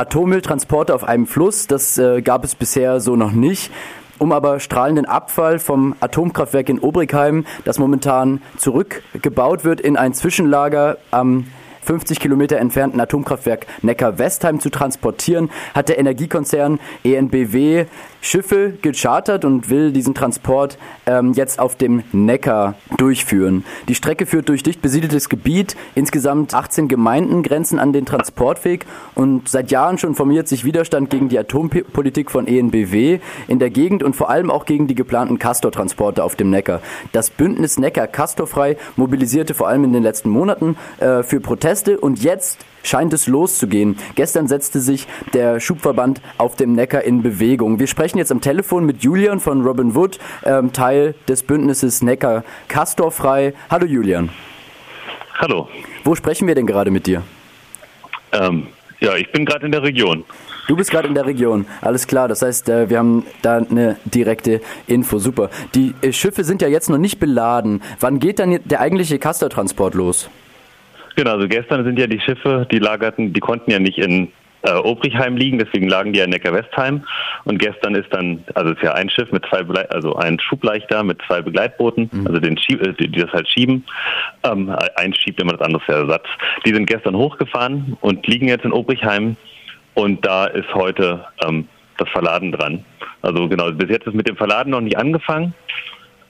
Atommülltransporte auf einem Fluss, das äh, gab es bisher so noch nicht. Um aber strahlenden Abfall vom Atomkraftwerk in Obrigheim, das momentan zurückgebaut wird, in ein Zwischenlager am 50 Kilometer entfernten Atomkraftwerk Neckar-Westheim zu transportieren, hat der Energiekonzern ENBW Schiffe gechartert und will diesen Transport ähm, jetzt auf dem Neckar durchführen. Die Strecke führt durch dicht besiedeltes Gebiet. Insgesamt 18 Gemeinden grenzen an den Transportweg und seit Jahren schon formiert sich Widerstand gegen die Atompolitik von ENBW in der Gegend und vor allem auch gegen die geplanten Castor-Transporte auf dem Neckar. Das Bündnis Neckar Castorfrei mobilisierte vor allem in den letzten Monaten äh, für Proteste und jetzt scheint es loszugehen. Gestern setzte sich der Schubverband auf dem Neckar in Bewegung. Wir sprechen jetzt am Telefon mit Julian von Robin Wood, ähm, Teil des Bündnisses Neckar Castorfrei. Hallo Julian. Hallo. Wo sprechen wir denn gerade mit dir? Ähm, ja, ich bin gerade in der Region. Du bist gerade in der Region, alles klar. Das heißt, äh, wir haben da eine direkte Info. Super. Die äh, Schiffe sind ja jetzt noch nicht beladen. Wann geht dann der eigentliche Castortransport los? Genau, also gestern sind ja die Schiffe, die lagerten, die konnten ja nicht in äh, Obrigheim liegen, deswegen lagen die ja in Neckar-Westheim. Und gestern ist dann, also es ist ja ein Schiff mit zwei, Begleit also ein Schubleichter mit zwei Begleitbooten, mhm. also den Schieb, äh, die, das halt schieben. Ähm, eins schiebt immer das andere für Ersatz. Die sind gestern hochgefahren und liegen jetzt in Obrigheim. Und da ist heute ähm, das Verladen dran. Also genau, bis jetzt ist mit dem Verladen noch nicht angefangen.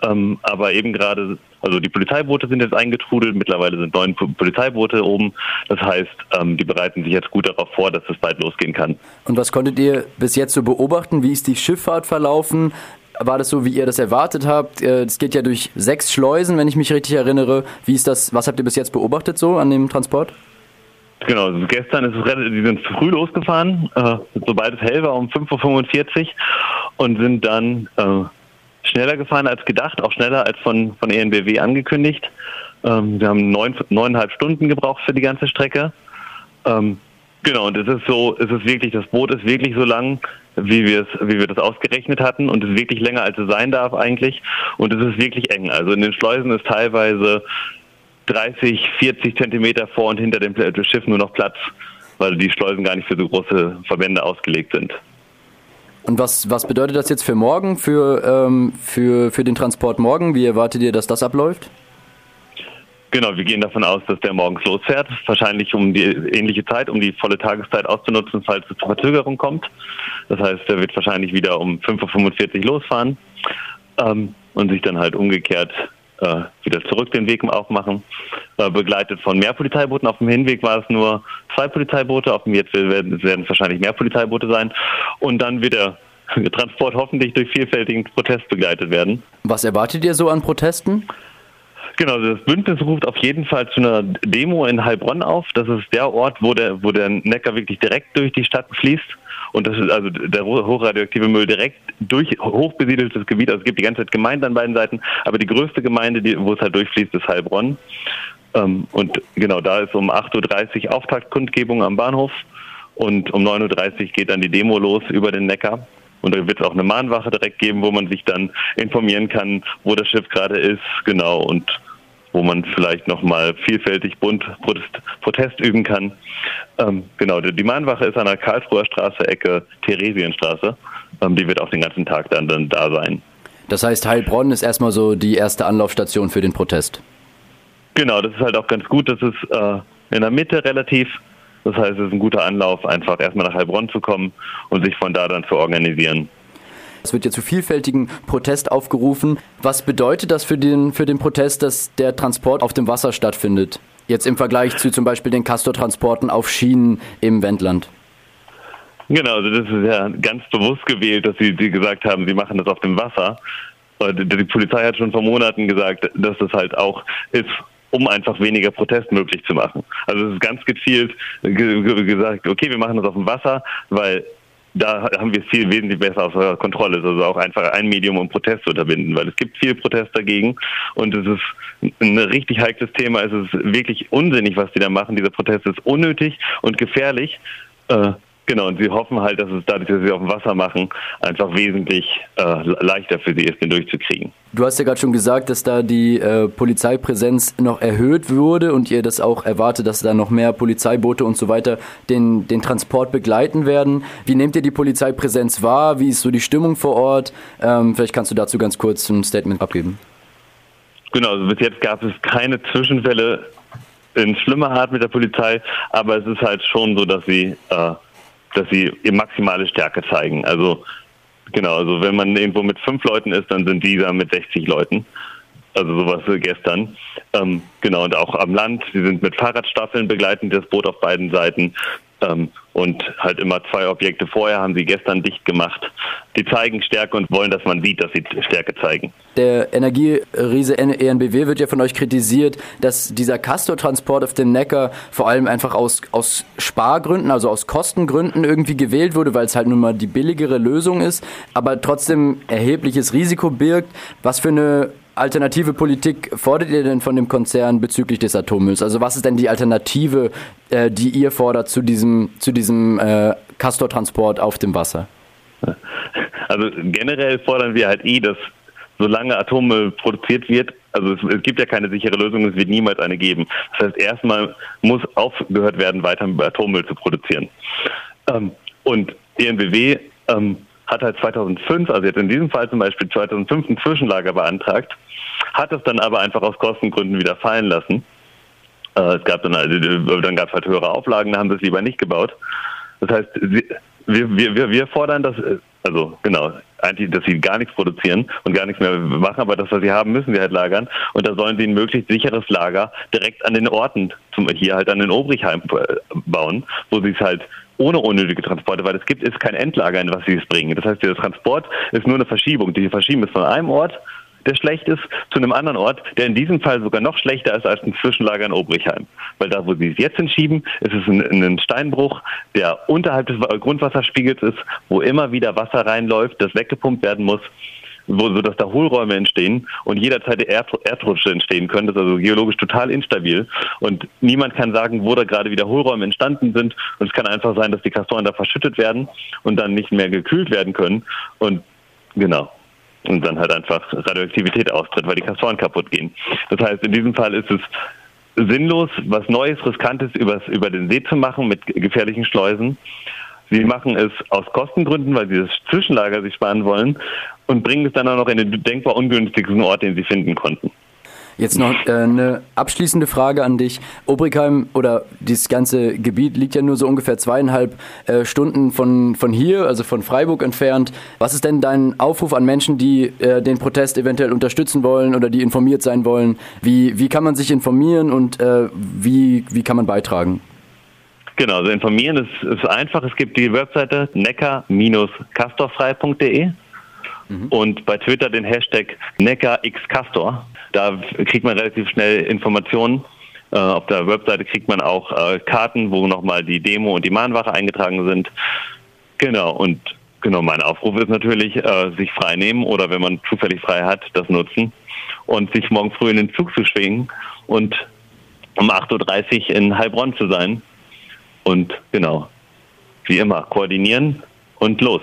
Ähm, aber eben gerade, also die Polizeiboote sind jetzt eingetrudelt, mittlerweile sind neun Polizeiboote oben. Das heißt, ähm, die bereiten sich jetzt gut darauf vor, dass es bald losgehen kann. Und was konntet ihr bis jetzt so beobachten? Wie ist die Schifffahrt verlaufen? War das so, wie ihr das erwartet habt? Äh, es geht ja durch sechs Schleusen, wenn ich mich richtig erinnere. Wie ist das, was habt ihr bis jetzt beobachtet so an dem Transport? Genau, also gestern ist es die sind früh losgefahren, äh, sobald es hell war, um 5.45 Uhr und sind dann äh, schneller gefahren als gedacht, auch schneller als von, von ENBW angekündigt. Ähm, wir haben neun, neuneinhalb Stunden gebraucht für die ganze Strecke. Ähm, genau, und es ist so, es ist wirklich, das Boot ist wirklich so lang, wie wir es, wie wir das ausgerechnet hatten und ist wirklich länger als es sein darf eigentlich und es ist wirklich eng. Also in den Schleusen ist teilweise 30, 40 Zentimeter vor und hinter dem Schiff nur noch Platz, weil die Schleusen gar nicht für so große Verbände ausgelegt sind. Und was, was bedeutet das jetzt für morgen, für, ähm, für, für den Transport morgen? Wie erwartet ihr, dass das abläuft? Genau, wir gehen davon aus, dass der morgens losfährt. Wahrscheinlich um die ähnliche Zeit, um die volle Tageszeit auszunutzen, falls es zur Verzögerung kommt. Das heißt, er wird wahrscheinlich wieder um 5.45 Uhr losfahren ähm, und sich dann halt umgekehrt äh, wieder zurück den Weg aufmachen. Äh, begleitet von mehr Polizeibooten. Auf dem Hinweg war es nur zwei Polizeiboote, auf dem jetzt werden, werden es wahrscheinlich mehr Polizeiboote sein. Und dann wird der Transport hoffentlich durch vielfältigen Protest begleitet werden. Was erwartet ihr so an Protesten? Genau, das Bündnis ruft auf jeden Fall zu einer Demo in Heilbronn auf. Das ist der Ort, wo der, wo der Neckar wirklich direkt durch die Stadt fließt und das ist also der hochradioaktive Müll direkt durch hochbesiedeltes Gebiet. Also es gibt die ganze Zeit Gemeinden an beiden Seiten, aber die größte Gemeinde, die, wo es halt durchfließt, ist Heilbronn. Ähm, und genau da ist um 8.30 Uhr Auftaktkundgebung am Bahnhof und um 9.30 Uhr geht dann die Demo los über den Neckar. Und da wird es auch eine Mahnwache direkt geben, wo man sich dann informieren kann, wo das Schiff gerade ist, genau, und wo man vielleicht nochmal vielfältig bunt Protest, Protest üben kann. Ähm, genau, die Mahnwache ist an der Karlsruher Straße, Ecke Theresienstraße. Ähm, die wird auch den ganzen Tag dann, dann da sein. Das heißt, Heilbronn ist erstmal so die erste Anlaufstation für den Protest. Genau, das ist halt auch ganz gut. Das ist äh, in der Mitte relativ. Das heißt, es ist ein guter Anlauf, einfach erstmal nach Heilbronn zu kommen und sich von da dann zu organisieren. Es wird ja zu vielfältigen Protest aufgerufen. Was bedeutet das für den, für den Protest, dass der Transport auf dem Wasser stattfindet? Jetzt im Vergleich zu zum Beispiel den Castor-Transporten auf Schienen im Wendland. Genau, also das ist ja ganz bewusst gewählt, dass Sie, Sie gesagt haben, Sie machen das auf dem Wasser. Die Polizei hat schon vor Monaten gesagt, dass das halt auch ist, um einfach weniger Protest möglich zu machen. Also es ist ganz gezielt gesagt, okay, wir machen das auf dem Wasser, weil da haben wir es viel wesentlich besser außer Kontrolle. Also auch einfach ein Medium, um Protest zu unterbinden, weil es gibt viel Protest dagegen und es ist ein richtig heikles Thema. Es ist wirklich unsinnig, was die da machen. Dieser Protest ist unnötig und gefährlich. Äh, Genau, und sie hoffen halt, dass es dadurch, dass sie auf dem Wasser machen, einfach wesentlich äh, leichter für sie ist, den durchzukriegen. Du hast ja gerade schon gesagt, dass da die äh, Polizeipräsenz noch erhöht wurde und ihr das auch erwartet, dass da noch mehr Polizeiboote und so weiter den, den Transport begleiten werden. Wie nehmt ihr die Polizeipräsenz wahr? Wie ist so die Stimmung vor Ort? Ähm, vielleicht kannst du dazu ganz kurz ein Statement abgeben. Genau, also bis jetzt gab es keine Zwischenfälle in schlimmer Art mit der Polizei, aber es ist halt schon so, dass sie äh, dass sie ihre maximale Stärke zeigen. Also genau, also wenn man irgendwo mit fünf Leuten ist, dann sind die da mit 60 Leuten. Also sowas gestern. Ähm, genau, und auch am Land. Sie sind mit Fahrradstaffeln begleitend das Boot auf beiden Seiten. Ähm, und halt immer zwei Objekte vorher haben sie gestern dicht gemacht. Die zeigen Stärke und wollen, dass man sieht, dass sie Stärke zeigen. Der Energieriese ENBW wird ja von euch kritisiert, dass dieser Castor-Transport auf dem Neckar vor allem einfach aus, aus Spargründen, also aus Kostengründen irgendwie gewählt wurde, weil es halt nun mal die billigere Lösung ist, aber trotzdem erhebliches Risiko birgt. Was für eine alternative Politik fordert ihr denn von dem Konzern bezüglich des Atommülls? Also was ist denn die Alternative, äh, die ihr fordert zu diesem, zu diesem äh, Castor-Transport auf dem Wasser? Also generell fordern wir halt eh, dass solange Atommüll produziert wird, also es, es, gibt ja keine sichere Lösung, es wird niemals eine geben. Das heißt, erstmal muss aufgehört werden, weiter Atommüll zu produzieren. Ähm, und ENBW ähm, hat halt 2005, also jetzt in diesem Fall zum Beispiel 2005 ein Zwischenlager beantragt, hat es dann aber einfach aus Kostengründen wieder fallen lassen. Äh, es gab dann, also, dann gab es halt höhere Auflagen, da haben sie es lieber nicht gebaut. Das heißt, wir, wir, wir fordern das, also genau, eigentlich, dass sie gar nichts produzieren und gar nichts mehr machen, aber das, was sie haben, müssen sie halt lagern. Und da sollen sie ein möglichst sicheres Lager direkt an den Orten, zum, hier halt an den Obrichheim äh, bauen, wo sie es halt ohne unnötige Transporte, weil es gibt ist kein Endlager, in was sie es bringen. Das heißt, der Transport ist nur eine Verschiebung. Die Verschiebung ist von einem Ort, der schlecht ist, zu einem anderen Ort, der in diesem Fall sogar noch schlechter ist als ein Zwischenlager in Obrichheim. Weil da, wo sie es jetzt hinschieben, ist es ein, ein Steinbruch, der unterhalb des Grundwasserspiegels ist, wo immer wieder Wasser reinläuft, das weggepumpt werden muss wo, sodass da Hohlräume entstehen und jederzeit Erd Erdrutsche entstehen können. Das ist also geologisch total instabil und niemand kann sagen, wo da gerade wieder Hohlräume entstanden sind und es kann einfach sein, dass die Kastoren da verschüttet werden und dann nicht mehr gekühlt werden können und genau. Und dann halt einfach Radioaktivität austritt, weil die Kastoren kaputt gehen. Das heißt, in diesem Fall ist es sinnlos, was Neues, Riskantes übers, über den See zu machen mit gefährlichen Schleusen. Sie machen es aus Kostengründen, weil sie das Zwischenlager sich sparen wollen und bringen es dann auch noch in den denkbar ungünstigsten Ort, den sie finden konnten. Jetzt noch äh, eine abschließende Frage an dich. Obrigheim oder dieses ganze Gebiet liegt ja nur so ungefähr zweieinhalb äh, Stunden von, von hier, also von Freiburg entfernt. Was ist denn dein Aufruf an Menschen, die äh, den Protest eventuell unterstützen wollen oder die informiert sein wollen? Wie, wie kann man sich informieren und äh, wie, wie kann man beitragen? Genau, also informieren ist, ist einfach. Es gibt die Webseite neckar-castorfrei.de mhm. und bei Twitter den Hashtag neckarxcastor. Da kriegt man relativ schnell Informationen. Äh, auf der Webseite kriegt man auch äh, Karten, wo nochmal die Demo und die Mahnwache eingetragen sind. Genau, und genau, mein Aufruf ist natürlich, äh, sich frei nehmen oder wenn man zufällig frei hat, das nutzen und sich morgen früh in den Zug zu schwingen und um 8.30 Uhr in Heilbronn zu sein und genau, wie immer, koordinieren und los.